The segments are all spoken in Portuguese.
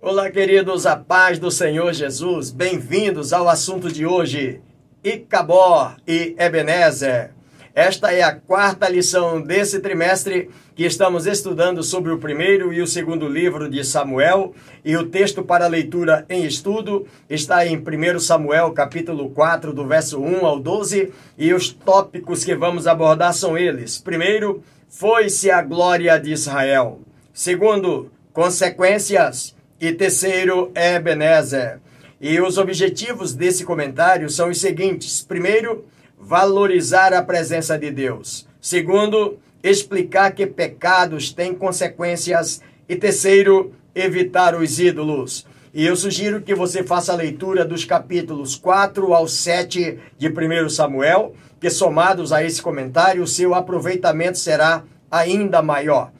Olá, queridos, a paz do Senhor Jesus. Bem-vindos ao assunto de hoje, Icabó e Ebenezer. Esta é a quarta lição desse trimestre que estamos estudando sobre o primeiro e o segundo livro de Samuel, e o texto para leitura em estudo está em 1 Samuel, capítulo 4, do verso 1 ao 12, e os tópicos que vamos abordar são eles. Primeiro, foi-se a glória de Israel. Segundo, consequências e terceiro, Ebenezer. E os objetivos desse comentário são os seguintes: primeiro, valorizar a presença de Deus. Segundo, explicar que pecados têm consequências. E terceiro, evitar os ídolos. E eu sugiro que você faça a leitura dos capítulos 4 ao 7 de 1 Samuel, que somados a esse comentário, o seu aproveitamento será ainda maior.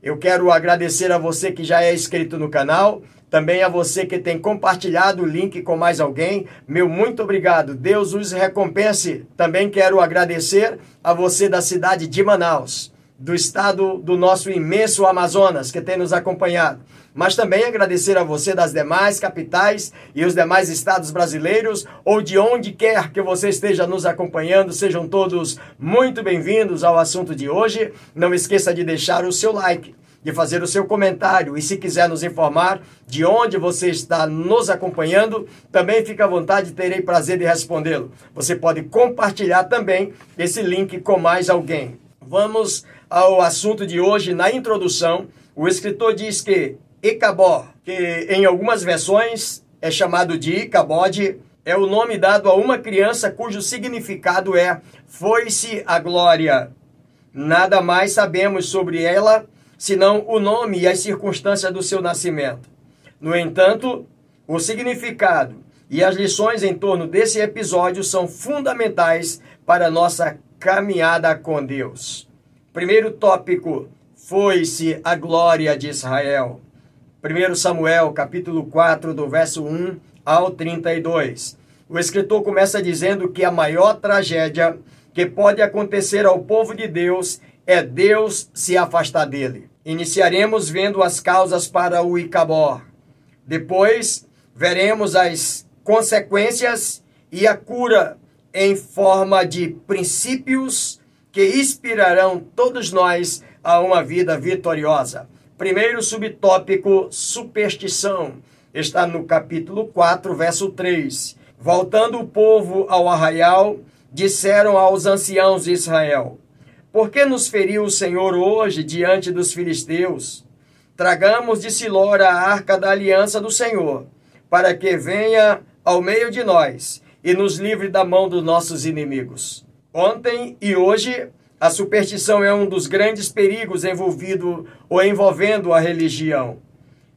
Eu quero agradecer a você que já é inscrito no canal, também a você que tem compartilhado o link com mais alguém. Meu muito obrigado. Deus os recompense. Também quero agradecer a você da cidade de Manaus, do estado do nosso imenso Amazonas, que tem nos acompanhado. Mas também agradecer a você das demais capitais e os demais estados brasileiros, ou de onde quer que você esteja nos acompanhando. Sejam todos muito bem-vindos ao assunto de hoje. Não esqueça de deixar o seu like de fazer o seu comentário e se quiser nos informar de onde você está nos acompanhando, também fique à vontade, terei prazer de respondê-lo. Você pode compartilhar também esse link com mais alguém. Vamos ao assunto de hoje. Na introdução, o escritor diz que Icabó, que em algumas versões é chamado de Icabode, é o nome dado a uma criança cujo significado é foi-se a glória. Nada mais sabemos sobre ela senão o nome e as circunstâncias do seu nascimento. No entanto, o significado e as lições em torno desse episódio são fundamentais para nossa caminhada com Deus. Primeiro tópico: foi-se a glória de Israel. 1 Samuel, capítulo 4, do verso 1 ao 32. O escritor começa dizendo que a maior tragédia que pode acontecer ao povo de Deus é Deus se afastar dele. Iniciaremos vendo as causas para o Icabó. Depois, veremos as consequências e a cura em forma de princípios que inspirarão todos nós a uma vida vitoriosa. Primeiro subtópico, superstição, está no capítulo 4, verso 3. Voltando o povo ao arraial, disseram aos anciãos de Israel: por que nos feriu o Senhor hoje diante dos filisteus? Tragamos de Silora a arca da aliança do Senhor, para que venha ao meio de nós e nos livre da mão dos nossos inimigos. Ontem e hoje, a superstição é um dos grandes perigos envolvido ou envolvendo a religião.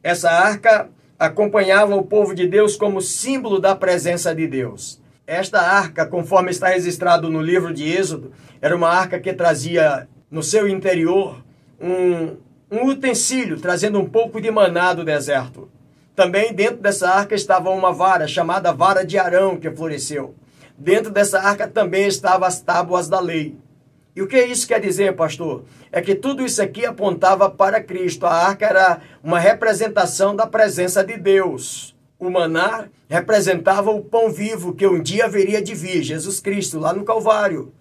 Essa arca acompanhava o povo de Deus como símbolo da presença de Deus. Esta arca, conforme está registrado no livro de Êxodo, era uma arca que trazia no seu interior um, um utensílio, trazendo um pouco de maná do deserto. Também dentro dessa arca estava uma vara, chamada vara de Arão, que floresceu. Dentro dessa arca também estavam as tábuas da lei. E o que isso quer dizer, pastor? É que tudo isso aqui apontava para Cristo. A arca era uma representação da presença de Deus. O maná representava o pão vivo que um dia haveria de vir, Jesus Cristo, lá no Calvário.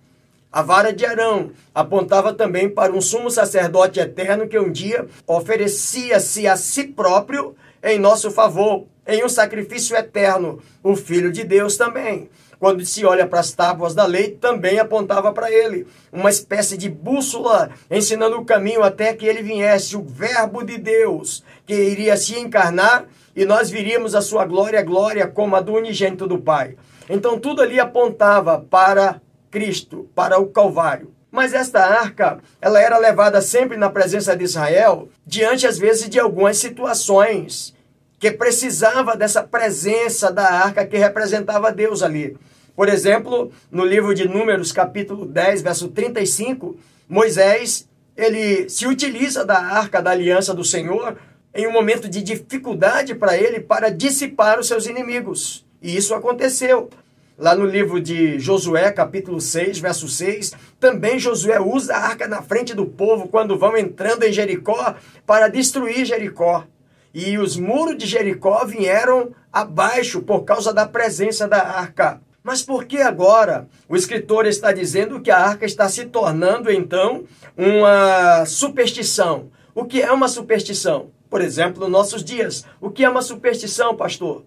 A vara de Arão apontava também para um sumo sacerdote eterno que um dia oferecia-se a si próprio em nosso favor, em um sacrifício eterno, o Filho de Deus também. Quando se olha para as tábuas da lei, também apontava para ele, uma espécie de bússola, ensinando o caminho até que ele viesse, o Verbo de Deus, que iria se encarnar e nós viríamos a sua glória, glória como a do unigênito do Pai. Então tudo ali apontava para Cristo, para o Calvário. Mas esta arca, ela era levada sempre na presença de Israel, diante às vezes de algumas situações que precisava dessa presença da arca que representava Deus ali. Por exemplo, no livro de Números, capítulo 10, verso 35, Moisés, ele se utiliza da arca da aliança do Senhor em um momento de dificuldade para ele para dissipar os seus inimigos. E isso aconteceu. Lá no livro de Josué, capítulo 6, verso 6, também Josué usa a arca na frente do povo quando vão entrando em Jericó para destruir Jericó. e os muros de Jericó vieram abaixo por causa da presença da arca. Mas por que agora o escritor está dizendo que a arca está se tornando então uma superstição? O que é uma superstição? Por exemplo, nos nossos dias, o que é uma superstição, pastor?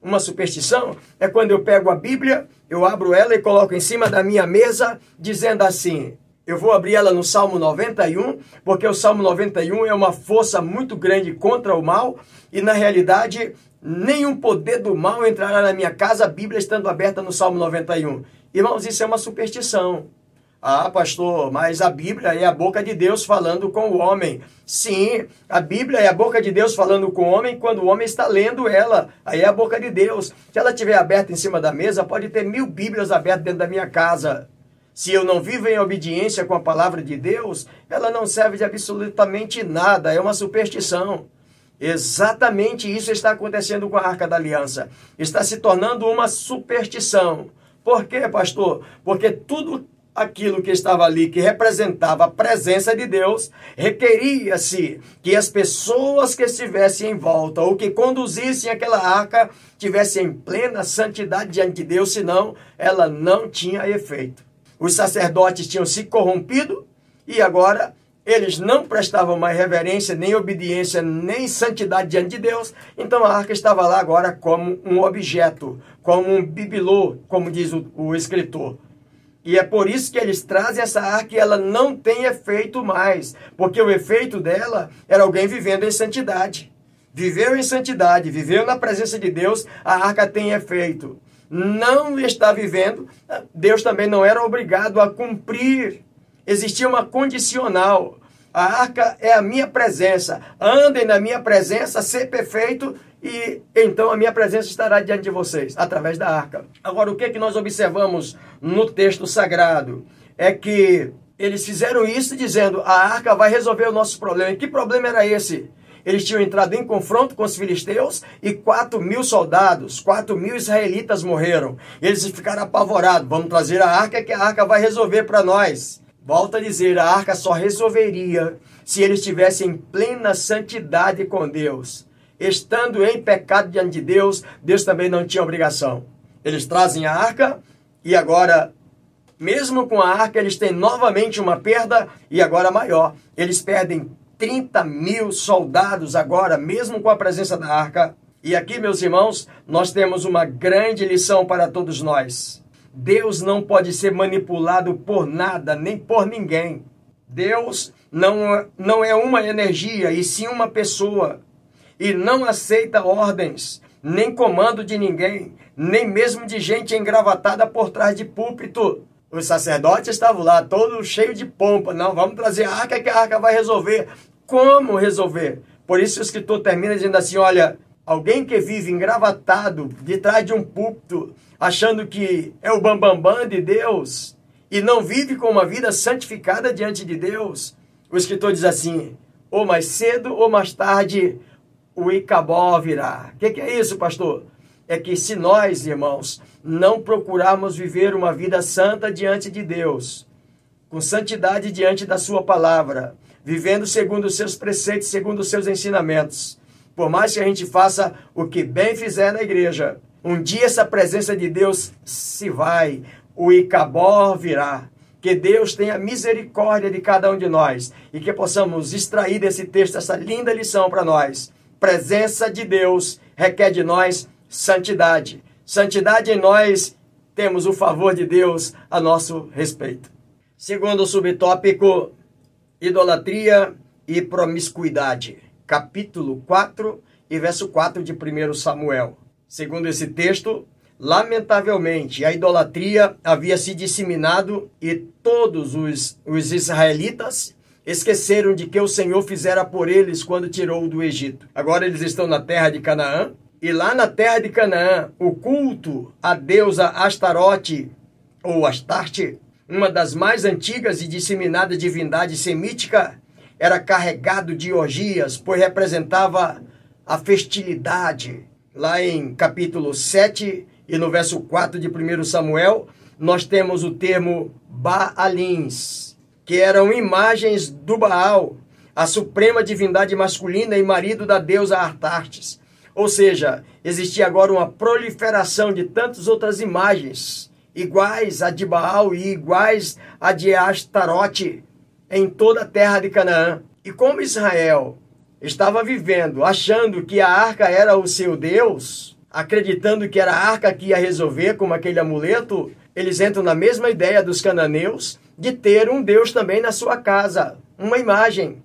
Uma superstição é quando eu pego a Bíblia, eu abro ela e coloco em cima da minha mesa, dizendo assim: eu vou abrir ela no Salmo 91, porque o Salmo 91 é uma força muito grande contra o mal, e na realidade, nenhum poder do mal entrará na minha casa, a Bíblia estando aberta no Salmo 91. Irmãos, isso é uma superstição. Ah, pastor, mas a Bíblia é a boca de Deus falando com o homem. Sim, a Bíblia é a boca de Deus falando com o homem quando o homem está lendo ela. Aí é a boca de Deus. Se ela estiver aberta em cima da mesa, pode ter mil Bíblias abertas dentro da minha casa. Se eu não vivo em obediência com a palavra de Deus, ela não serve de absolutamente nada, é uma superstição. Exatamente isso está acontecendo com a Arca da Aliança. Está se tornando uma superstição. Por quê, pastor? Porque tudo aquilo que estava ali, que representava a presença de Deus, requeria-se que as pessoas que estivessem em volta ou que conduzissem aquela arca tivessem em plena santidade diante de Deus, senão ela não tinha efeito. Os sacerdotes tinham se corrompido e agora eles não prestavam mais reverência, nem obediência, nem santidade diante de Deus. Então a arca estava lá agora como um objeto, como um bibelô, como diz o, o escritor. E é por isso que eles trazem essa arca e ela não tem efeito mais, porque o efeito dela era alguém vivendo em santidade. Viveu em santidade, viveu na presença de Deus, a arca tem efeito não está vivendo, Deus também não era obrigado a cumprir. Existia uma condicional. A arca é a minha presença. Andem na minha presença, ser perfeito, e então a minha presença estará diante de vocês, através da arca. Agora, o que, é que nós observamos no texto sagrado? É que eles fizeram isso dizendo: a arca vai resolver o nosso problema. E que problema era esse? Eles tinham entrado em confronto com os filisteus e 4 mil soldados, 4 mil israelitas morreram. Eles ficaram apavorados. Vamos trazer a arca que a arca vai resolver para nós. Volto a dizer, a arca só resolveria se eles estivessem em plena santidade com Deus. Estando em pecado diante de Deus, Deus também não tinha obrigação. Eles trazem a arca e agora, mesmo com a arca, eles têm novamente uma perda e agora maior. Eles perdem 30 mil soldados agora, mesmo com a presença da arca. E aqui, meus irmãos, nós temos uma grande lição para todos nós. Deus não pode ser manipulado por nada, nem por ninguém. Deus não, não é uma energia, e sim uma pessoa. E não aceita ordens, nem comando de ninguém, nem mesmo de gente engravatada por trás de púlpito. Os sacerdotes estavam lá, todos cheios de pompa. Não, vamos trazer a arca que a arca vai resolver como resolver. Por isso o escritor termina dizendo assim: olha, alguém que vive engravatado de trás de um púlpito, achando que é o bambambam bam, bam de Deus e não vive com uma vida santificada diante de Deus, o escritor diz assim: ou mais cedo ou mais tarde o Icabó virá. O que, que é isso, pastor? É que se nós, irmãos, não procurarmos viver uma vida santa diante de Deus, com santidade diante da Sua palavra, vivendo segundo os seus preceitos, segundo os seus ensinamentos. Por mais que a gente faça o que bem fizer na igreja, um dia essa presença de Deus se vai, o Icabó virá. Que Deus tenha misericórdia de cada um de nós e que possamos extrair desse texto essa linda lição para nós. Presença de Deus requer de nós santidade. Santidade em nós temos o favor de Deus a nosso respeito. Segundo subtópico, idolatria e promiscuidade. Capítulo 4 e verso 4 de 1 Samuel. Segundo esse texto, lamentavelmente a idolatria havia se disseminado e todos os, os israelitas esqueceram de que o Senhor fizera por eles quando tirou do Egito. Agora eles estão na terra de Canaã e lá na terra de Canaã, o culto à deusa Astarote ou Astarte uma das mais antigas e disseminadas divindades semítica, era carregado de orgias, pois representava a festilidade. Lá em capítulo 7 e no verso 4 de 1 Samuel, nós temos o termo Baalins, que eram imagens do Baal. a suprema divindade masculina e marido da deusa Artartes. Ou seja, existia agora uma proliferação de tantas outras imagens, iguais a de Baal e iguais a de Astarote, em toda a terra de Canaã. E como Israel estava vivendo achando que a arca era o seu Deus, acreditando que era a arca que ia resolver, como aquele amuleto, eles entram na mesma ideia dos cananeus de ter um Deus também na sua casa, uma imagem,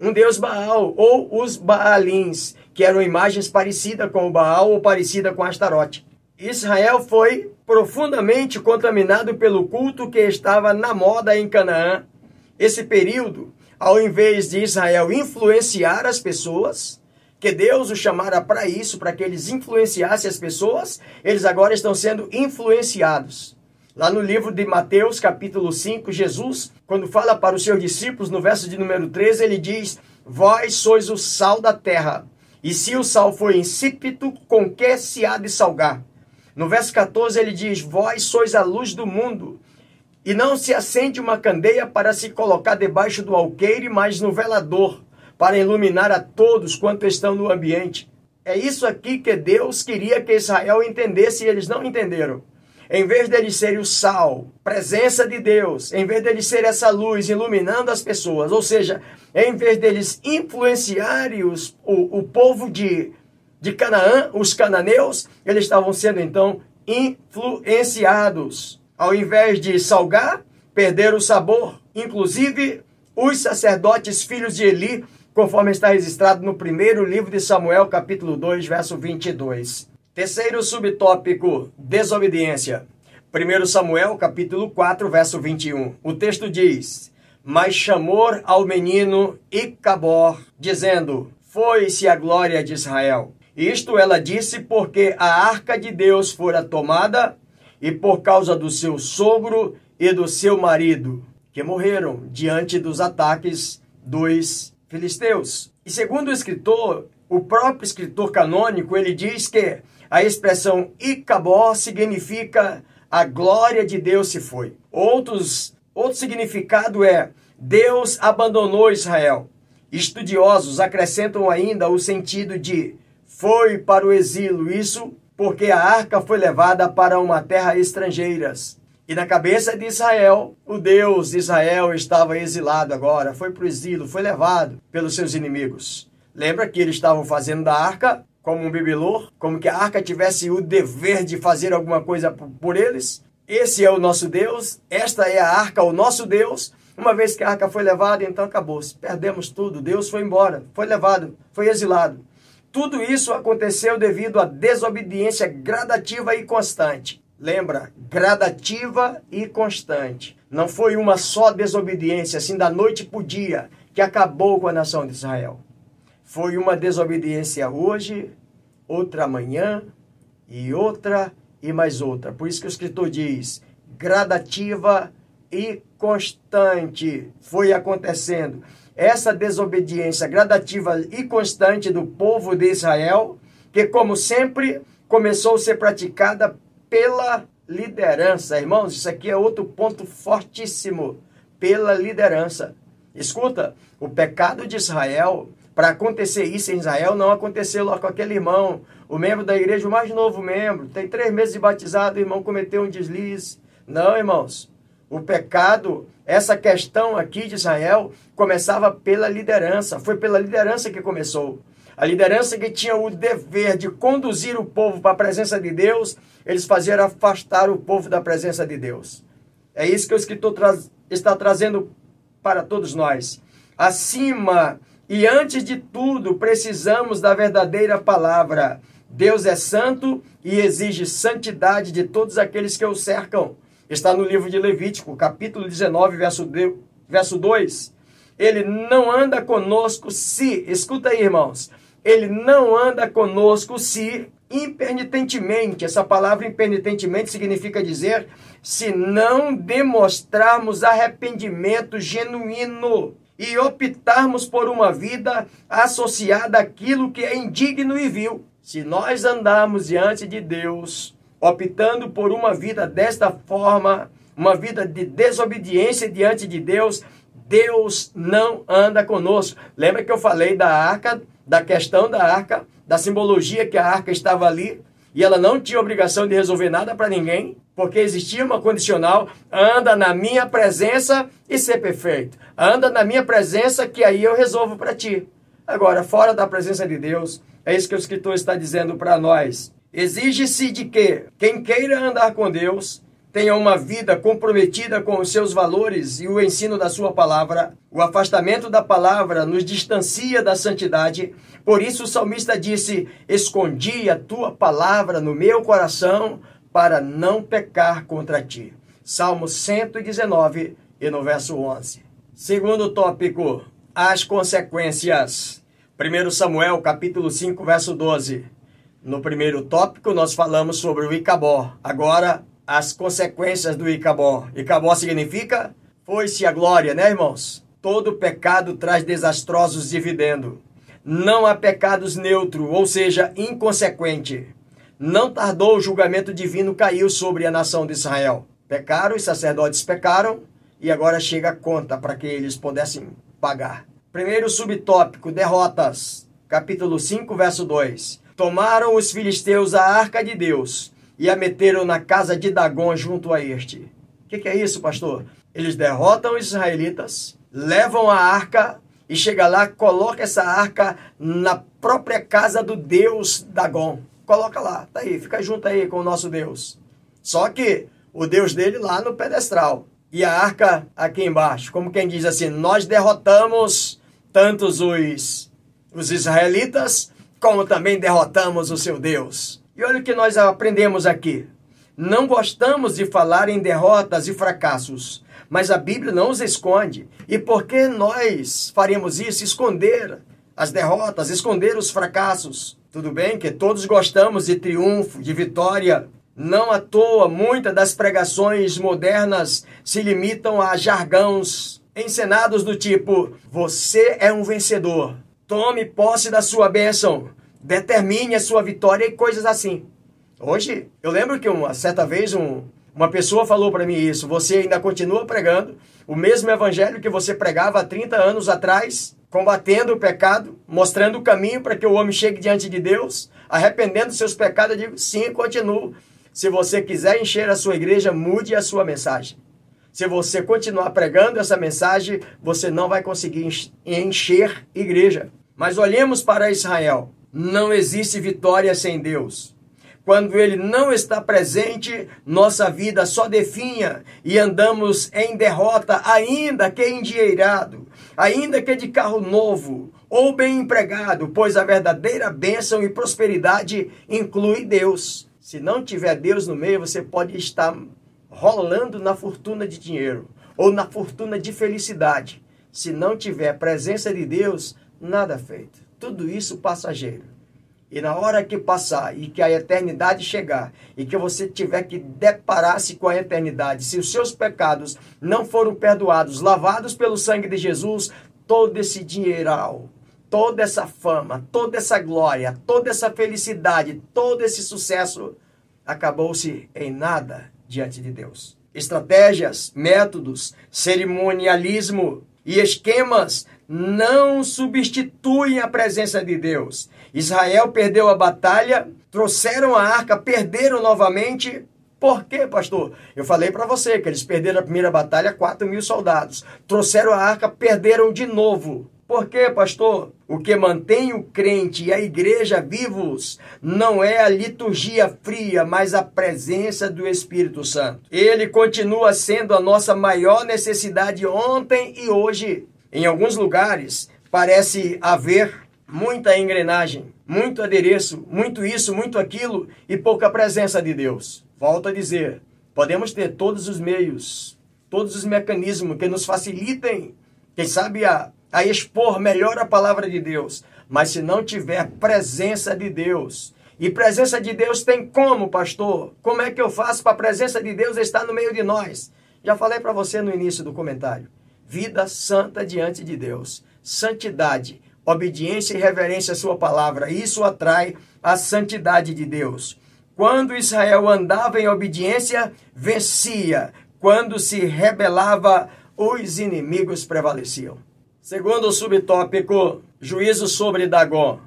um Deus Baal, ou os Baalins, que eram imagens parecidas com o Baal ou parecida com Astarote. Israel foi profundamente contaminado pelo culto que estava na moda em Canaã. Esse período, ao invés de Israel influenciar as pessoas, que Deus os chamara para isso, para que eles influenciassem as pessoas, eles agora estão sendo influenciados. Lá no livro de Mateus, capítulo 5, Jesus, quando fala para os seus discípulos, no verso de número 13, ele diz: Vós sois o sal da terra, e se o sal for insípido, com que se há de salgar? No verso 14, ele diz: Vós sois a luz do mundo. E não se acende uma candeia para se colocar debaixo do alqueire, mas no velador para iluminar a todos quanto estão no ambiente. É isso aqui que Deus queria que Israel entendesse e eles não entenderam. Em vez deles serem o sal, presença de Deus, em vez deles serem essa luz iluminando as pessoas, ou seja, em vez deles influenciarem os, o, o povo de, de Canaã, os cananeus, eles estavam sendo então influenciados. Ao invés de salgar, perderam o sabor. Inclusive, os sacerdotes filhos de Eli conforme está registrado no primeiro livro de Samuel, capítulo 2, verso 22. Terceiro subtópico, desobediência. 1 Samuel, capítulo 4, verso 21. O texto diz: Mas chamou ao menino Icabor, dizendo: Foi-se a glória de Israel. Isto ela disse porque a arca de Deus fora tomada e por causa do seu sogro e do seu marido, que morreram diante dos ataques dos filisteus. E segundo o escritor, o próprio escritor canônico, ele diz que a expressão Icabó significa a glória de Deus se foi. Outros, outro significado é Deus abandonou Israel. Estudiosos acrescentam ainda o sentido de foi para o exílio, isso porque a arca foi levada para uma terra estrangeiras. E na cabeça de Israel, o Deus de Israel estava exilado agora, foi para o exílio, foi levado pelos seus inimigos. Lembra que eles estavam fazendo da arca como um bibelô, como que a arca tivesse o dever de fazer alguma coisa por eles? Esse é o nosso Deus, esta é a arca, o nosso Deus. Uma vez que a arca foi levada, então acabou-se. Perdemos tudo, Deus foi embora, foi levado, foi exilado. Tudo isso aconteceu devido à desobediência gradativa e constante. Lembra, gradativa e constante. Não foi uma só desobediência, assim da noite para o dia, que acabou com a nação de Israel. Foi uma desobediência hoje, outra amanhã, e outra e mais outra. Por isso que o escritor diz: gradativa e constante foi acontecendo. Essa desobediência gradativa e constante do povo de Israel, que, como sempre, começou a ser praticada pela liderança. Irmãos, isso aqui é outro ponto fortíssimo. Pela liderança. Escuta, o pecado de Israel, para acontecer isso em Israel, não aconteceu lá com aquele irmão, o membro da igreja, o mais novo membro, tem três meses de batizado, o irmão cometeu um deslize. Não, irmãos. O pecado, essa questão aqui de Israel, começava pela liderança. Foi pela liderança que começou. A liderança que tinha o dever de conduzir o povo para a presença de Deus, eles faziam afastar o povo da presença de Deus. É isso que o escritor está trazendo para todos nós. Acima e antes de tudo, precisamos da verdadeira palavra. Deus é santo e exige santidade de todos aqueles que o cercam. Está no livro de Levítico, capítulo 19, verso, de, verso 2. Ele não anda conosco se, escuta aí, irmãos, ele não anda conosco se impenitentemente, essa palavra impenitentemente significa dizer se não demonstrarmos arrependimento genuíno e optarmos por uma vida associada àquilo que é indigno e vil. Se nós andarmos diante de Deus, optando por uma vida desta forma, uma vida de desobediência diante de Deus, Deus não anda conosco. Lembra que eu falei da arca, da questão da arca, da simbologia que a arca estava ali e ela não tinha obrigação de resolver nada para ninguém, porque existia uma condicional: anda na minha presença e ser perfeito. Anda na minha presença que aí eu resolvo para ti. Agora, fora da presença de Deus, é isso que o escritor está dizendo para nós. Exige-se de que quem queira andar com Deus tenha uma vida comprometida com os seus valores e o ensino da sua palavra. O afastamento da palavra nos distancia da santidade. Por isso o salmista disse: Escondi a tua palavra no meu coração para não pecar contra ti. Salmo 119 e no verso 11. Segundo tópico, as consequências. 1 Samuel, capítulo 5, verso 12. No primeiro tópico, nós falamos sobre o Icabó. Agora, as consequências do Icabó. Icabó significa foi-se a glória, né, irmãos? Todo pecado traz desastrosos dividendos. Não há pecados neutro, ou seja, inconsequente. Não tardou o julgamento divino caiu sobre a nação de Israel. Pecaram, os sacerdotes pecaram, e agora chega a conta para que eles pudessem pagar. Primeiro subtópico, derrotas. Capítulo 5, verso 2. Tomaram os filisteus a arca de Deus e a meteram na casa de Dagon junto a este. O que, que, é isso, pastor? Eles derrotam os israelitas, levam a arca e chega lá, coloca essa arca na própria casa do Deus Dagon. Coloca lá, tá aí, fica junto aí com o nosso Deus. Só que o Deus dele lá no pedestral e a arca aqui embaixo. Como quem diz assim, nós derrotamos tantos os, os israelitas, como também derrotamos o seu Deus. E olha o que nós aprendemos aqui. Não gostamos de falar em derrotas e fracassos, mas a Bíblia não os esconde. E por que nós faremos isso? Esconder as derrotas, esconder os fracassos. Tudo bem que todos gostamos de triunfo, de vitória. Não à toa, muitas das pregações modernas se limitam a jargões encenados do tipo: Você é um vencedor. Tome posse da sua bênção determine a sua vitória e coisas assim. Hoje, eu lembro que uma certa vez um, uma pessoa falou para mim isso. Você ainda continua pregando o mesmo evangelho que você pregava há 30 anos atrás, combatendo o pecado, mostrando o caminho para que o homem chegue diante de Deus, arrependendo seus pecados. Eu digo, sim, continuo. Se você quiser encher a sua igreja, mude a sua mensagem. Se você continuar pregando essa mensagem, você não vai conseguir encher igreja. Mas olhemos para Israel. Não existe vitória sem Deus. Quando Ele não está presente, nossa vida só definha e andamos em derrota, ainda que endinheirado, ainda que de carro novo ou bem empregado, pois a verdadeira bênção e prosperidade inclui Deus. Se não tiver Deus no meio, você pode estar rolando na fortuna de dinheiro ou na fortuna de felicidade. Se não tiver presença de Deus, nada feito tudo isso passageiro. E na hora que passar e que a eternidade chegar e que você tiver que deparar-se com a eternidade, se os seus pecados não foram perdoados, lavados pelo sangue de Jesus, todo esse dinheiral, toda essa fama, toda essa glória, toda essa felicidade, todo esse sucesso acabou-se em nada diante de Deus. Estratégias, métodos, cerimonialismo e esquemas não substituem a presença de Deus. Israel perdeu a batalha, trouxeram a arca, perderam novamente. Por quê, pastor? Eu falei para você que eles perderam a primeira batalha, 4 mil soldados. Trouxeram a arca, perderam de novo. Por quê, pastor? O que mantém o crente e a igreja vivos não é a liturgia fria, mas a presença do Espírito Santo. Ele continua sendo a nossa maior necessidade ontem e hoje. Em alguns lugares parece haver muita engrenagem, muito adereço, muito isso, muito aquilo e pouca presença de Deus. Volto a dizer, podemos ter todos os meios, todos os mecanismos que nos facilitem, quem sabe, a, a expor melhor a palavra de Deus, mas se não tiver presença de Deus, e presença de Deus tem como, pastor? Como é que eu faço para a presença de Deus estar no meio de nós? Já falei para você no início do comentário vida santa diante de Deus. Santidade, obediência e reverência à sua palavra. Isso atrai a santidade de Deus. Quando Israel andava em obediência, vencia. Quando se rebelava os inimigos prevaleciam. Segundo o subtópico, juízo sobre Dagon.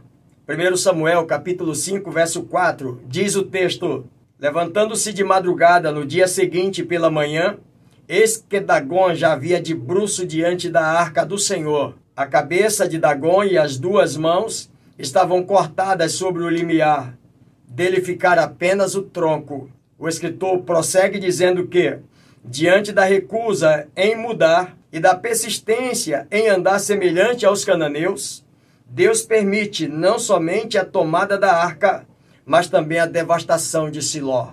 1 Samuel, capítulo 5, verso 4, diz o texto: Levantando-se de madrugada no dia seguinte pela manhã, eis que Dagon já havia de bruço diante da arca do Senhor. A cabeça de Dagon e as duas mãos estavam cortadas sobre o limiar. Dele ficara apenas o tronco. O escritor prossegue dizendo que, diante da recusa em mudar e da persistência em andar semelhante aos cananeus, Deus permite não somente a tomada da arca, mas também a devastação de Siló.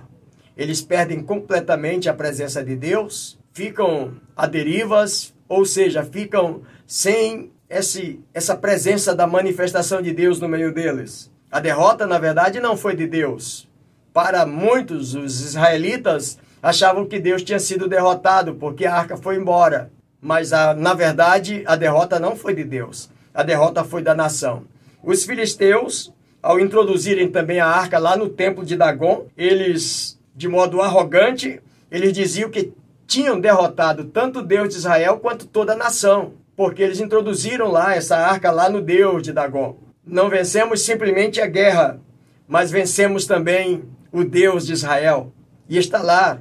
Eles perdem completamente a presença de Deus, ficam a derivas, ou seja, ficam sem esse, essa presença da manifestação de Deus no meio deles. A derrota, na verdade, não foi de Deus. Para muitos, os israelitas achavam que Deus tinha sido derrotado porque a arca foi embora. Mas, a, na verdade, a derrota não foi de Deus. A derrota foi da nação. Os filisteus ao introduzirem também a arca lá no templo de Dagon, eles, de modo arrogante, eles diziam que tinham derrotado tanto Deus de Israel quanto toda a nação, porque eles introduziram lá essa arca lá no Deus de Dagon. Não vencemos simplesmente a guerra, mas vencemos também o Deus de Israel. E está lá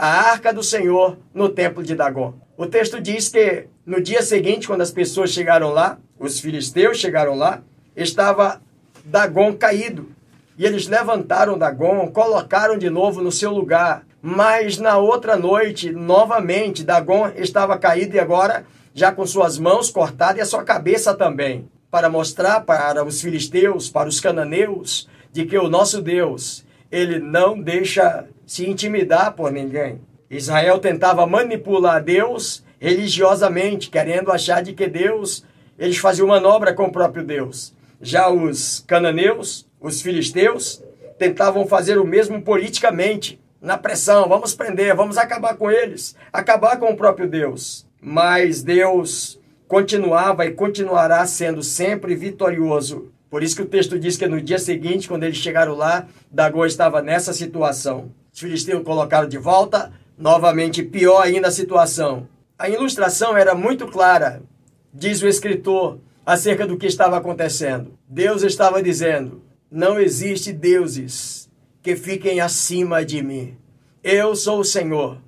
a arca do Senhor no templo de Dagon. O texto diz que no dia seguinte, quando as pessoas chegaram lá, os filisteus chegaram lá, estava Dagon caído. E eles levantaram Dagon, colocaram de novo no seu lugar. Mas na outra noite, novamente, Dagon estava caído e agora já com suas mãos cortadas e a sua cabeça também, para mostrar para os filisteus, para os cananeus, de que o nosso Deus, ele não deixa se intimidar por ninguém. Israel tentava manipular Deus religiosamente, querendo achar de que Deus, eles faziam manobra com o próprio Deus. Já os cananeus, os filisteus, tentavam fazer o mesmo politicamente, na pressão, vamos prender, vamos acabar com eles, acabar com o próprio Deus. Mas Deus continuava e continuará sendo sempre vitorioso. Por isso que o texto diz que no dia seguinte, quando eles chegaram lá, Dagô estava nessa situação. Os filisteus colocaram de volta, novamente pior ainda a situação. A ilustração era muito clara, diz o escritor acerca do que estava acontecendo. Deus estava dizendo: não existe deuses que fiquem acima de mim. Eu sou o Senhor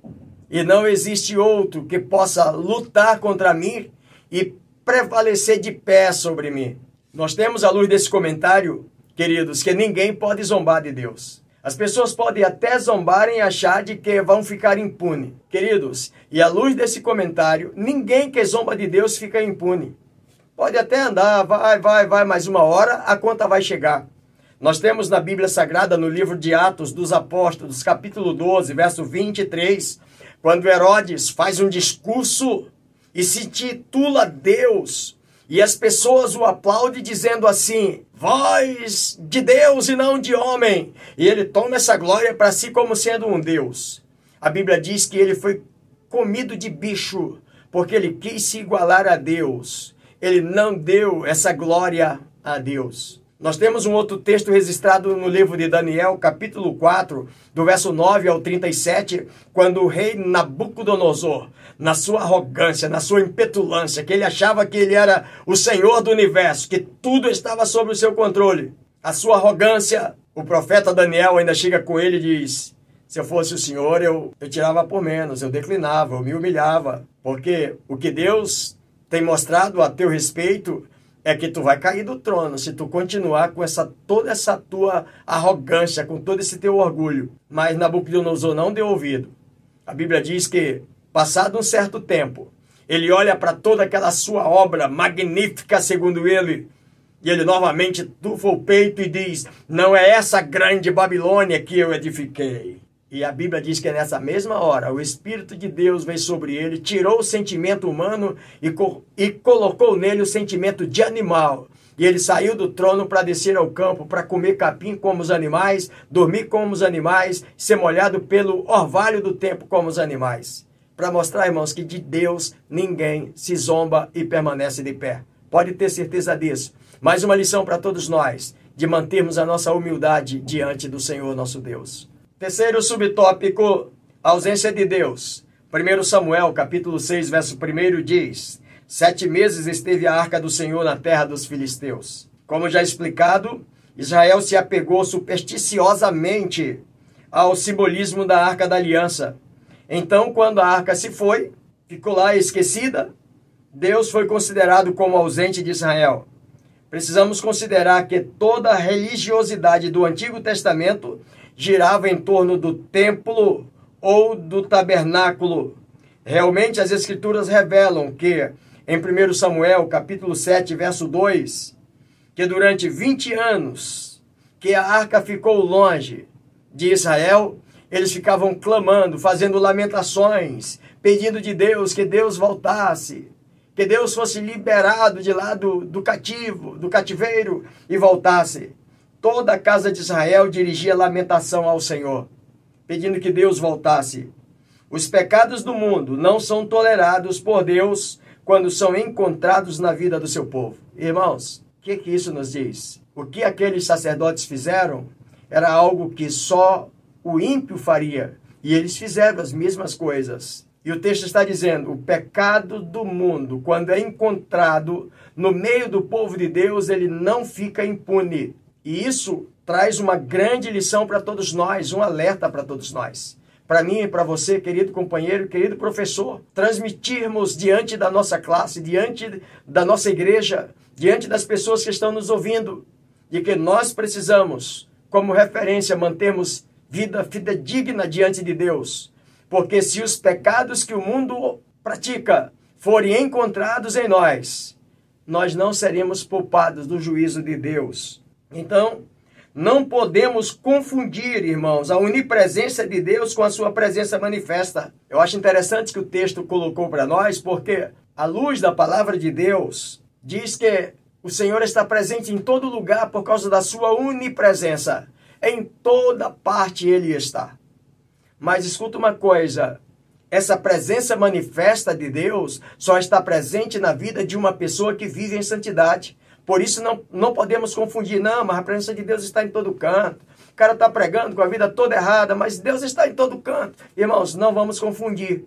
e não existe outro que possa lutar contra mim e prevalecer de pé sobre mim. Nós temos à luz desse comentário, queridos, que ninguém pode zombar de Deus. As pessoas podem até zombarem e achar de que vão ficar impune. Queridos, e à luz desse comentário, ninguém que zomba de Deus fica impune. Pode até andar, vai, vai, vai, mais uma hora a conta vai chegar. Nós temos na Bíblia Sagrada, no livro de Atos dos Apóstolos, capítulo 12, verso 23, quando Herodes faz um discurso e se titula Deus, e as pessoas o aplaudem dizendo assim: voz de Deus e não de homem. E ele toma essa glória para si como sendo um Deus. A Bíblia diz que ele foi comido de bicho, porque ele quis se igualar a Deus ele não deu essa glória a Deus. Nós temos um outro texto registrado no livro de Daniel, capítulo 4, do verso 9 ao 37, quando o rei Nabucodonosor, na sua arrogância, na sua impetulância, que ele achava que ele era o senhor do universo, que tudo estava sob o seu controle. A sua arrogância, o profeta Daniel ainda chega com ele e diz: Se eu fosse o senhor, eu, eu tirava por menos, eu declinava, eu me humilhava. Porque o que Deus tem mostrado a teu respeito é que tu vai cair do trono se tu continuar com essa toda essa tua arrogância, com todo esse teu orgulho. Mas Nabucodonosor não deu ouvido. A Bíblia diz que, passado um certo tempo, ele olha para toda aquela sua obra magnífica, segundo ele, e ele novamente tufa o peito e diz: Não é essa grande Babilônia que eu edifiquei. E a Bíblia diz que nessa mesma hora o Espírito de Deus veio sobre ele, tirou o sentimento humano e, co e colocou nele o sentimento de animal. E ele saiu do trono para descer ao campo, para comer capim como os animais, dormir como os animais, ser molhado pelo orvalho do tempo como os animais. Para mostrar, irmãos, que de Deus ninguém se zomba e permanece de pé. Pode ter certeza disso. Mais uma lição para todos nós, de mantermos a nossa humildade diante do Senhor nosso Deus. Terceiro subtópico, ausência de Deus. 1 Samuel, capítulo 6, verso 1 diz: Sete meses esteve a arca do Senhor na terra dos filisteus. Como já explicado, Israel se apegou supersticiosamente ao simbolismo da arca da aliança. Então, quando a arca se foi, ficou lá esquecida, Deus foi considerado como ausente de Israel. Precisamos considerar que toda a religiosidade do Antigo Testamento girava em torno do templo ou do tabernáculo. Realmente as escrituras revelam que em 1 Samuel, capítulo 7, verso 2, que durante 20 anos que a arca ficou longe de Israel, eles ficavam clamando, fazendo lamentações, pedindo de Deus que Deus voltasse, que Deus fosse liberado de lá do, do cativo, do cativeiro e voltasse. Toda a casa de Israel dirigia lamentação ao Senhor, pedindo que Deus voltasse. Os pecados do mundo não são tolerados por Deus quando são encontrados na vida do seu povo. Irmãos, o que, que isso nos diz? O que aqueles sacerdotes fizeram era algo que só o ímpio faria. E eles fizeram as mesmas coisas. E o texto está dizendo: o pecado do mundo, quando é encontrado no meio do povo de Deus, ele não fica impune. E isso traz uma grande lição para todos nós, um alerta para todos nós para mim e para você, querido companheiro, querido professor, transmitirmos diante da nossa classe, diante da nossa igreja, diante das pessoas que estão nos ouvindo, de que nós precisamos, como referência, mantermos vida fidedigna diante de Deus. Porque se os pecados que o mundo pratica forem encontrados em nós, nós não seremos poupados do juízo de Deus. Então, não podemos confundir, irmãos, a onipresença de Deus com a sua presença manifesta. Eu acho interessante que o texto colocou para nós, porque a luz da palavra de Deus diz que o Senhor está presente em todo lugar por causa da sua onipresença. Em toda parte ele está. Mas escuta uma coisa: essa presença manifesta de Deus só está presente na vida de uma pessoa que vive em santidade. Por isso não, não podemos confundir, não, mas a presença de Deus está em todo canto. O cara está pregando com a vida toda errada, mas Deus está em todo canto. Irmãos, não vamos confundir.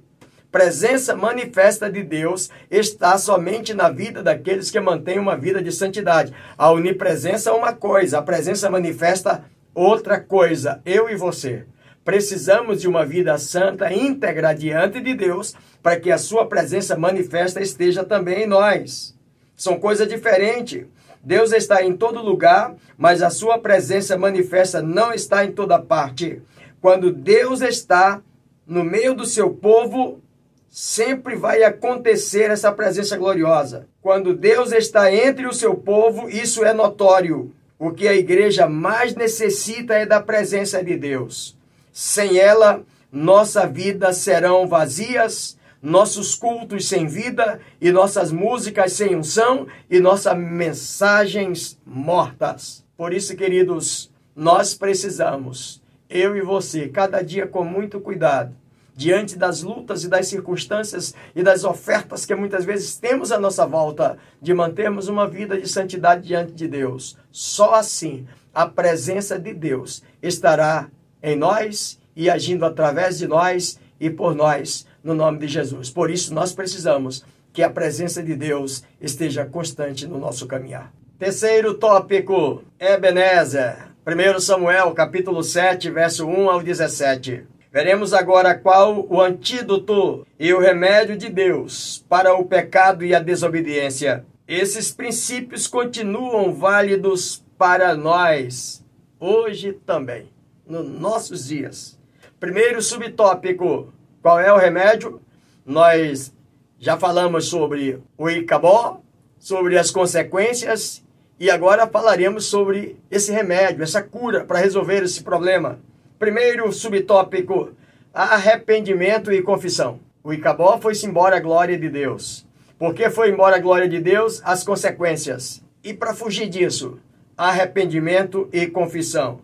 Presença manifesta de Deus está somente na vida daqueles que mantêm uma vida de santidade. A onipresença é uma coisa, a presença manifesta outra coisa. Eu e você. Precisamos de uma vida santa, íntegra diante de Deus, para que a sua presença manifesta esteja também em nós. São coisas diferentes. Deus está em todo lugar, mas a sua presença manifesta não está em toda parte. Quando Deus está no meio do seu povo, sempre vai acontecer essa presença gloriosa. Quando Deus está entre o seu povo, isso é notório. O que a igreja mais necessita é da presença de Deus. Sem ela, nossa vida serão vazias, nossos cultos sem vida e nossas músicas sem unção e nossas mensagens mortas. Por isso, queridos, nós precisamos, eu e você, cada dia com muito cuidado, diante das lutas e das circunstâncias e das ofertas que muitas vezes temos à nossa volta, de mantermos uma vida de santidade diante de Deus. Só assim a presença de Deus estará em nós e agindo através de nós e por nós no nome de Jesus. Por isso, nós precisamos que a presença de Deus esteja constante no nosso caminhar. Terceiro tópico, Ebenezer. 1 Samuel, capítulo 7, verso 1 ao 17. Veremos agora qual o antídoto e o remédio de Deus para o pecado e a desobediência. Esses princípios continuam válidos para nós hoje também, nos nossos dias. Primeiro subtópico: qual é o remédio? Nós já falamos sobre o Icabó, sobre as consequências e agora falaremos sobre esse remédio, essa cura para resolver esse problema. Primeiro subtópico: arrependimento e confissão. O Icabó foi-se embora a glória de Deus. Por que foi embora a glória de Deus? As consequências. E para fugir disso, arrependimento e confissão.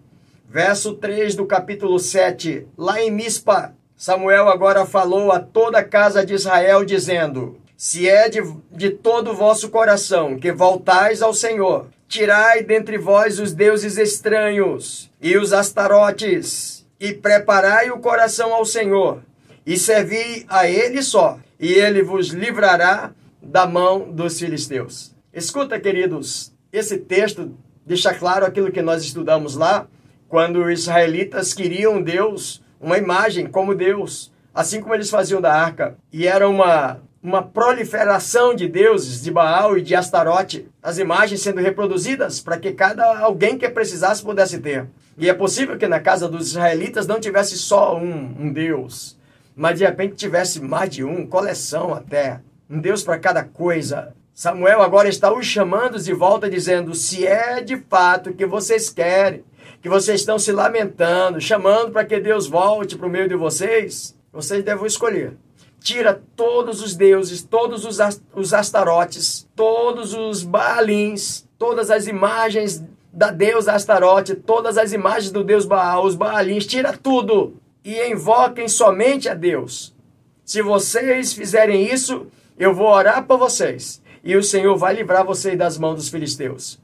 Verso 3 do capítulo 7, lá em Mispa, Samuel agora falou a toda a casa de Israel, dizendo: Se é de, de todo o vosso coração que voltais ao Senhor, tirai dentre vós os deuses estranhos e os astarotes, e preparai o coração ao Senhor, e servi a ele só, e ele vos livrará da mão dos filisteus. Escuta, queridos, esse texto deixa claro aquilo que nós estudamos lá, quando os israelitas queriam Deus, uma imagem como Deus, assim como eles faziam da arca, e era uma uma proliferação de deuses, de Baal e de Astarote, as imagens sendo reproduzidas para que cada alguém que precisasse pudesse ter. E é possível que na casa dos israelitas não tivesse só um, um Deus, mas de repente tivesse mais de um, coleção até. Um Deus para cada coisa. Samuel agora está os chamando de volta, dizendo: se é de fato que vocês querem, que vocês estão se lamentando, chamando para que Deus volte para o meio de vocês, vocês devem escolher tira todos os deuses, todos os, os astarotes, todos os baalins, todas as imagens da deusa Astarote, todas as imagens do deus Baal, os baalins, tira tudo e invoquem somente a Deus. Se vocês fizerem isso, eu vou orar por vocês e o Senhor vai livrar vocês das mãos dos filisteus.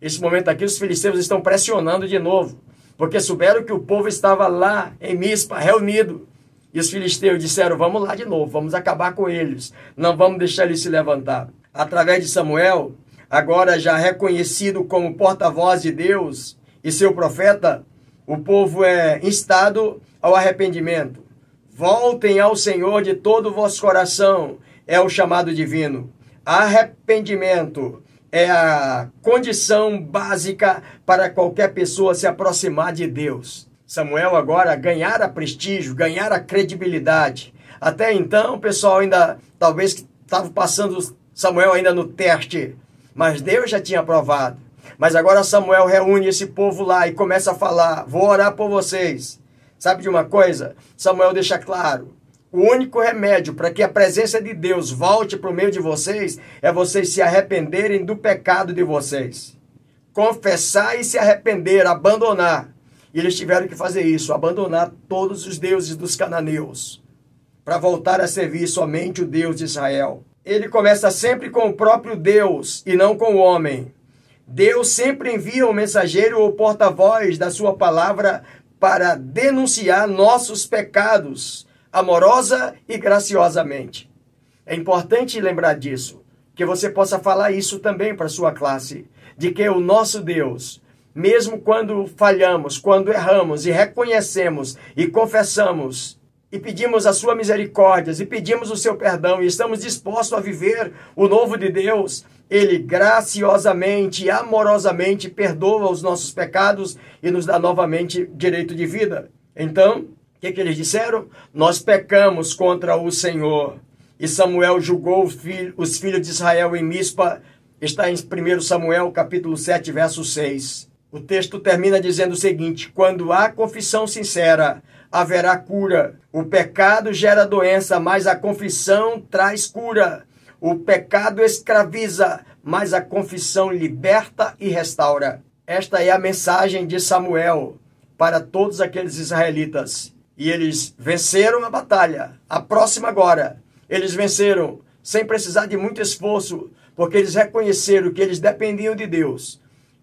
Esse momento aqui, os filisteus estão pressionando de novo, porque souberam que o povo estava lá em Mispa, reunido. E os filisteus disseram: Vamos lá de novo, vamos acabar com eles, não vamos deixar eles se levantar. Através de Samuel, agora já reconhecido como porta-voz de Deus e seu profeta, o povo é instado ao arrependimento. Voltem ao Senhor de todo o vosso coração, é o chamado divino. Arrependimento é a condição básica para qualquer pessoa se aproximar de Deus. Samuel agora ganhara prestígio, ganhara credibilidade. Até então, o pessoal ainda, talvez, estava passando Samuel ainda no teste, mas Deus já tinha aprovado. Mas agora Samuel reúne esse povo lá e começa a falar: Vou orar por vocês. Sabe de uma coisa? Samuel deixa claro: o único remédio para que a presença de Deus volte para o meio de vocês é vocês se arrependerem do pecado de vocês. Confessar e se arrepender, abandonar. E eles tiveram que fazer isso, abandonar todos os deuses dos cananeus, para voltar a servir somente o Deus de Israel. Ele começa sempre com o próprio Deus e não com o homem. Deus sempre envia o um mensageiro ou porta-voz da sua palavra para denunciar nossos pecados, amorosa e graciosamente. É importante lembrar disso, que você possa falar isso também para sua classe, de que o nosso Deus mesmo quando falhamos, quando erramos e reconhecemos e confessamos e pedimos a sua misericórdia e pedimos o seu perdão e estamos dispostos a viver o novo de Deus, ele graciosamente e amorosamente perdoa os nossos pecados e nos dá novamente direito de vida. Então, o que, que eles disseram? Nós pecamos contra o Senhor. E Samuel julgou os filhos de Israel em Mispa, está em 1 Samuel capítulo 7, verso 6. O texto termina dizendo o seguinte: quando há confissão sincera, haverá cura. O pecado gera doença, mas a confissão traz cura. O pecado escraviza, mas a confissão liberta e restaura. Esta é a mensagem de Samuel para todos aqueles israelitas. E eles venceram a batalha. A próxima agora, eles venceram sem precisar de muito esforço, porque eles reconheceram que eles dependiam de Deus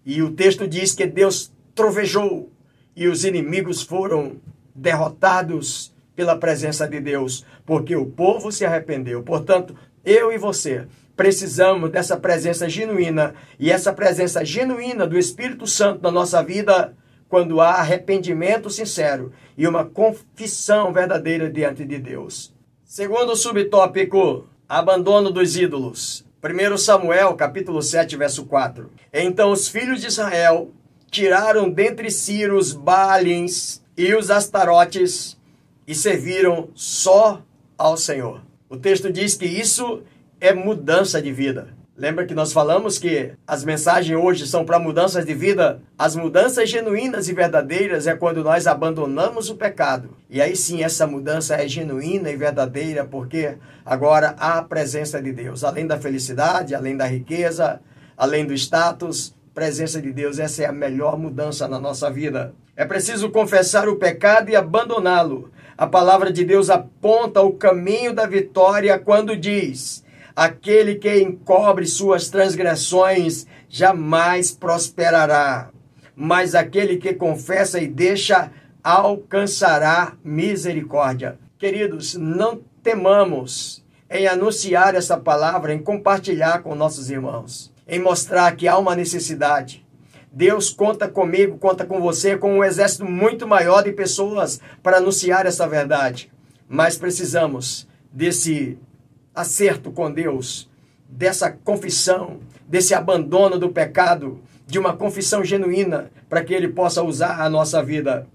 e o texto diz que Deus trovejou e os inimigos foram derrotados pela presença de Deus, porque o povo se arrependeu. Portanto, eu e você precisamos dessa presença genuína e essa presença genuína do Espírito Santo na nossa vida quando há arrependimento sincero e uma confissão verdadeira diante de Deus. Segundo subtópico, abandono dos ídolos. 1 Samuel, capítulo 7, verso 4. Então os filhos de Israel tiraram dentre si os Baalins e os Astarotes e serviram só ao Senhor. O texto diz que isso é mudança de vida. Lembra que nós falamos que as mensagens hoje são para mudanças de vida? As mudanças genuínas e verdadeiras é quando nós abandonamos o pecado. E aí sim essa mudança é genuína e verdadeira, porque agora há a presença de Deus. Além da felicidade, além da riqueza, além do status, presença de Deus, essa é a melhor mudança na nossa vida. É preciso confessar o pecado e abandoná-lo. A palavra de Deus aponta o caminho da vitória quando diz: Aquele que encobre suas transgressões jamais prosperará, mas aquele que confessa e deixa alcançará misericórdia. Queridos, não temamos em anunciar essa palavra, em compartilhar com nossos irmãos, em mostrar que há uma necessidade. Deus conta comigo, conta com você, com um exército muito maior de pessoas para anunciar essa verdade. Mas precisamos desse acerto com Deus, dessa confissão, desse abandono do pecado, de uma confissão genuína para que Ele possa usar a nossa vida.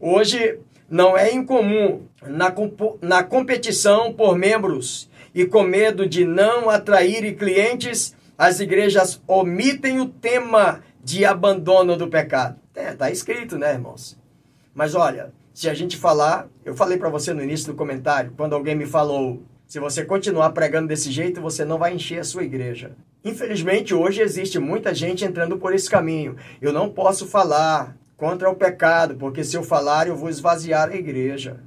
Hoje não é incomum na, na competição por membros e com medo de não atrair clientes, as igrejas omitem o tema de abandono do pecado. É, tá escrito, né, irmãos? Mas olha, se a gente falar, eu falei para você no início do comentário, quando alguém me falou, se você continuar pregando desse jeito, você não vai encher a sua igreja. Infelizmente, hoje existe muita gente entrando por esse caminho. Eu não posso falar contra o pecado, porque se eu falar, eu vou esvaziar a igreja.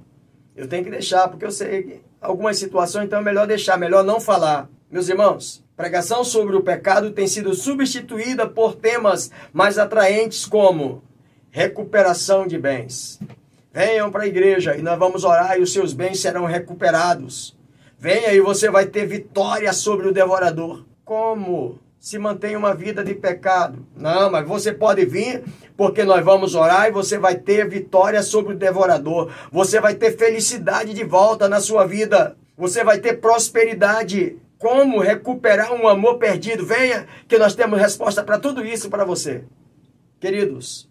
Eu tenho que deixar, porque eu sei que algumas situações, então é melhor deixar, melhor não falar. Meus irmãos, pregação sobre o pecado tem sido substituída por temas mais atraentes como recuperação de bens. Venham para a igreja e nós vamos orar e os seus bens serão recuperados. Venha e você vai ter vitória sobre o devorador. Como? Se mantém uma vida de pecado. Não, mas você pode vir porque nós vamos orar e você vai ter vitória sobre o devorador. Você vai ter felicidade de volta na sua vida. Você vai ter prosperidade. Como recuperar um amor perdido? Venha, que nós temos resposta para tudo isso para você. Queridos,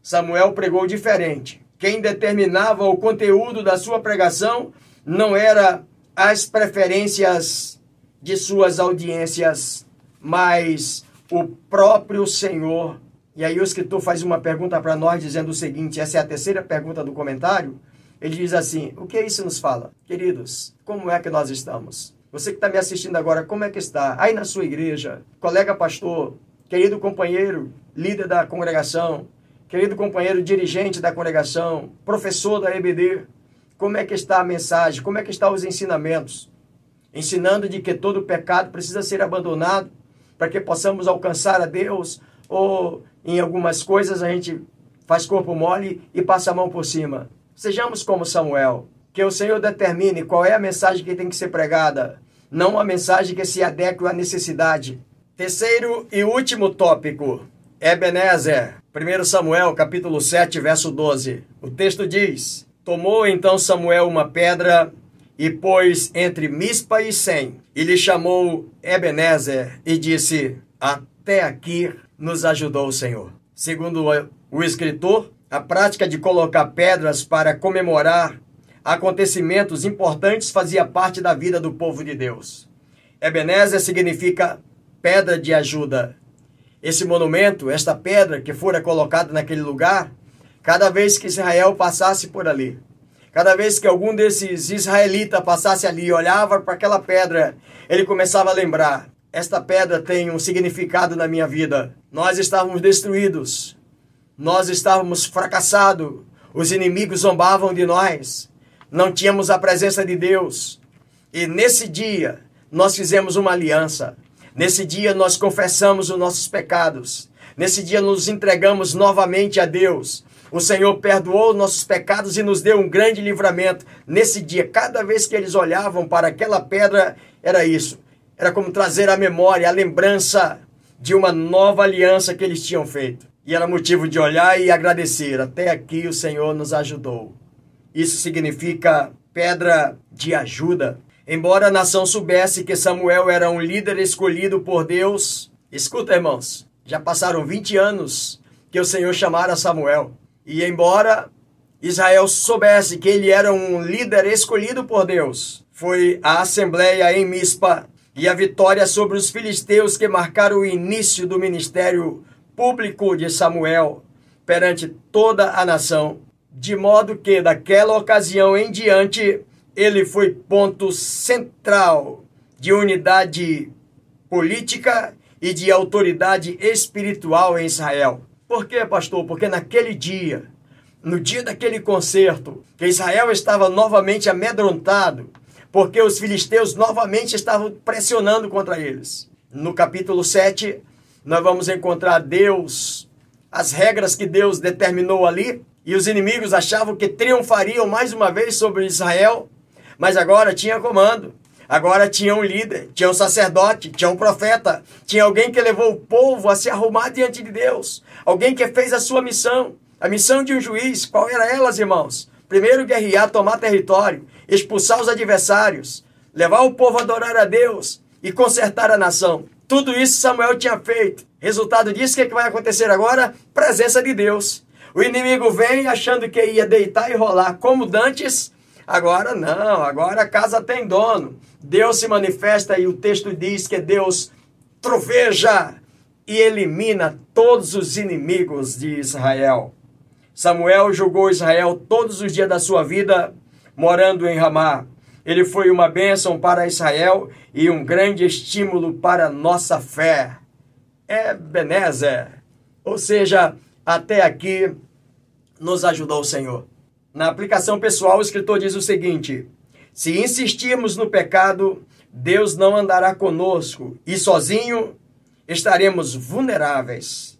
Samuel pregou diferente. Quem determinava o conteúdo da sua pregação não era as preferências de suas audiências, mas o próprio Senhor e aí o escritor faz uma pergunta para nós dizendo o seguinte, essa é a terceira pergunta do comentário. Ele diz assim: "O que isso nos fala? Queridos, como é que nós estamos? Você que está me assistindo agora, como é que está? Aí na sua igreja, colega pastor, querido companheiro, líder da congregação, querido companheiro dirigente da congregação, professor da EBD, como é que está a mensagem? Como é que estão os ensinamentos? Ensinando de que todo pecado precisa ser abandonado para que possamos alcançar a Deus ou em algumas coisas a gente faz corpo mole e passa a mão por cima. Sejamos como Samuel, que o Senhor determine qual é a mensagem que tem que ser pregada, não uma mensagem que se adeque à necessidade. Terceiro e último tópico, Ebenezer, 1 Samuel, capítulo 7, verso 12. O texto diz: Tomou então Samuel uma pedra e pôs entre Mispa e Sem, e lhe chamou Ebenezer e disse: Até aqui nos ajudou o Senhor. Segundo o escritor, a prática de colocar pedras para comemorar acontecimentos importantes fazia parte da vida do povo de Deus. Ebenezer significa pedra de ajuda. Esse monumento, esta pedra que fora colocada naquele lugar, cada vez que Israel passasse por ali, cada vez que algum desses israelitas passasse ali e olhava para aquela pedra, ele começava a lembrar: esta pedra tem um significado na minha vida. Nós estávamos destruídos, nós estávamos fracassados, os inimigos zombavam de nós, não tínhamos a presença de Deus. E nesse dia, nós fizemos uma aliança. Nesse dia, nós confessamos os nossos pecados. Nesse dia, nos entregamos novamente a Deus. O Senhor perdoou nossos pecados e nos deu um grande livramento. Nesse dia, cada vez que eles olhavam para aquela pedra, era isso. Era como trazer a memória, a lembrança de uma nova aliança que eles tinham feito. E era motivo de olhar e agradecer. Até aqui o Senhor nos ajudou. Isso significa pedra de ajuda. Embora a nação soubesse que Samuel era um líder escolhido por Deus, escuta, irmãos, já passaram 20 anos que o Senhor chamara Samuel. E embora Israel soubesse que ele era um líder escolhido por Deus, foi a assembleia em Mispa e a vitória sobre os filisteus que marcaram o início do ministério público de Samuel perante toda a nação, de modo que daquela ocasião em diante ele foi ponto central de unidade política e de autoridade espiritual em Israel. Por quê, pastor? Porque naquele dia, no dia daquele concerto, que Israel estava novamente amedrontado, porque os filisteus novamente estavam pressionando contra eles. No capítulo 7, nós vamos encontrar Deus, as regras que Deus determinou ali, e os inimigos achavam que triunfariam mais uma vez sobre Israel, mas agora tinha comando. Agora tinha um líder, tinha um sacerdote, tinha um profeta, tinha alguém que levou o povo a se arrumar diante de Deus, alguém que fez a sua missão, a missão de um juiz. Qual era elas, irmãos? Primeiro, guerrear, tomar território, expulsar os adversários, levar o povo a adorar a Deus e consertar a nação. Tudo isso Samuel tinha feito. Resultado disso, o que, é que vai acontecer agora? Presença de Deus. O inimigo vem achando que ia deitar e rolar como dantes. Agora não, agora a casa tem dono. Deus se manifesta e o texto diz que Deus troveja e elimina todos os inimigos de Israel. Samuel julgou Israel todos os dias da sua vida, morando em Ramá. Ele foi uma bênção para Israel e um grande estímulo para nossa fé. É Benézer. Ou seja, até aqui nos ajudou o Senhor. Na aplicação pessoal, o escritor diz o seguinte: se insistirmos no pecado, Deus não andará conosco e sozinho estaremos vulneráveis.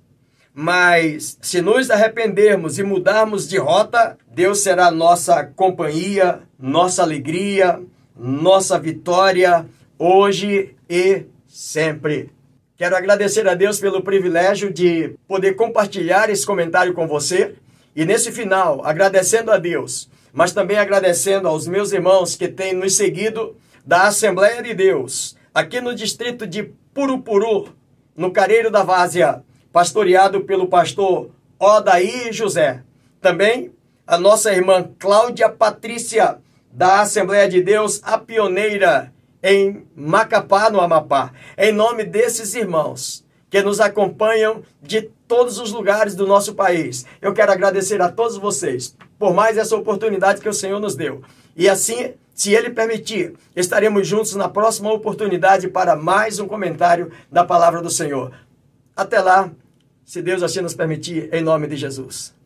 Mas se nos arrependermos e mudarmos de rota, Deus será nossa companhia, nossa alegria, nossa vitória, hoje e sempre. Quero agradecer a Deus pelo privilégio de poder compartilhar esse comentário com você. E nesse final, agradecendo a Deus, mas também agradecendo aos meus irmãos que têm nos seguido da Assembleia de Deus, aqui no distrito de Purupuru, no Careiro da Várzea pastoreado pelo pastor Odaí José. Também a nossa irmã Cláudia Patrícia, da Assembleia de Deus, a pioneira em Macapá, no Amapá. Em nome desses irmãos que nos acompanham de todos os lugares do nosso país, eu quero agradecer a todos vocês por mais essa oportunidade que o Senhor nos deu. E assim, se Ele permitir, estaremos juntos na próxima oportunidade para mais um comentário da palavra do Senhor. Até lá, se Deus assim nos permitir, em nome de Jesus.